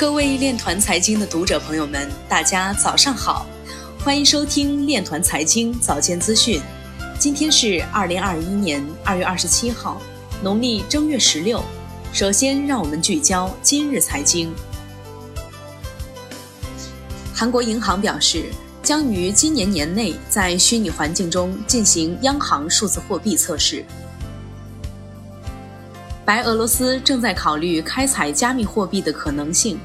各位链团财经的读者朋友们，大家早上好，欢迎收听链团财经早间资讯。今天是二零二一年二月二十七号，农历正月十六。首先，让我们聚焦今日财经。韩国银行表示，将于今年年内在虚拟环境中进行央行数字货币测试。白俄罗斯正在考虑开采加密货币的可能性。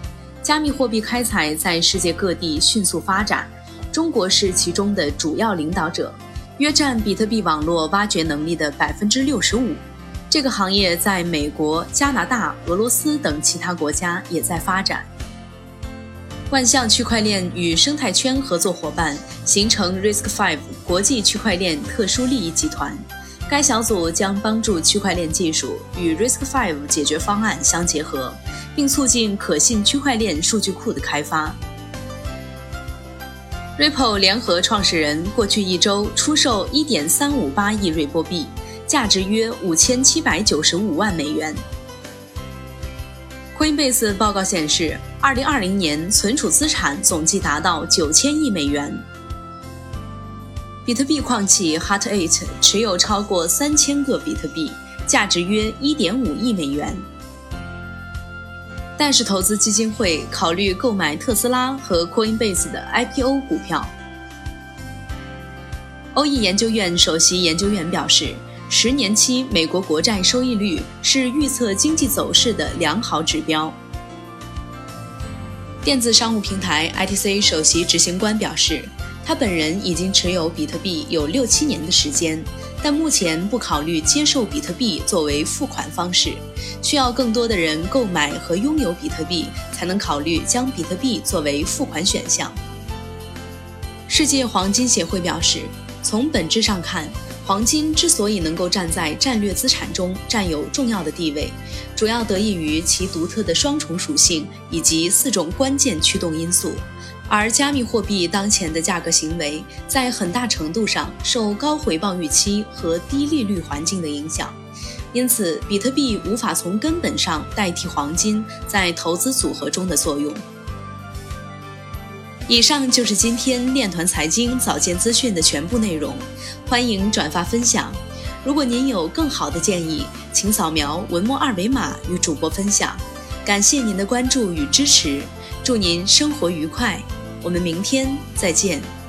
加密货币开采在世界各地迅速发展，中国是其中的主要领导者，约占比特币网络挖掘能力的百分之六十五。这个行业在美国、加拿大、俄罗斯等其他国家也在发展。万象区块链与生态圈合作伙伴形成 RISC-V 国际区块链特殊利益集团。该小组将帮助区块链技术与 RISC-V 解决方案相结合，并促进可信区块链数据库的开发。Ripple 联合创始人过去一周出售1.358亿瑞波币，价值约5795万美元。Coinbase 报告显示，2020年存储资产总计达到9000亿美元。比特币矿企 Hut Eight 持有超过三千个比特币，价值约一点五亿美元。戴氏投资基金会考虑购买特斯拉和 Coinbase 的 IPO 股票。欧易研究院首席研究员表示，十年期美国国债收益率是预测经济走势的良好指标。电子商务平台 ITC 首席执行官表示。他本人已经持有比特币有六七年的时间，但目前不考虑接受比特币作为付款方式，需要更多的人购买和拥有比特币，才能考虑将比特币作为付款选项。世界黄金协会表示，从本质上看，黄金之所以能够站在战略资产中占有重要的地位，主要得益于其独特的双重属性以及四种关键驱动因素。而加密货币当前的价格行为，在很大程度上受高回报预期和低利率环境的影响，因此，比特币无法从根本上代替黄金在投资组合中的作用。以上就是今天链团财经早间资讯的全部内容，欢迎转发分享。如果您有更好的建议，请扫描文末二维码与主播分享。感谢您的关注与支持，祝您生活愉快。我们明天再见。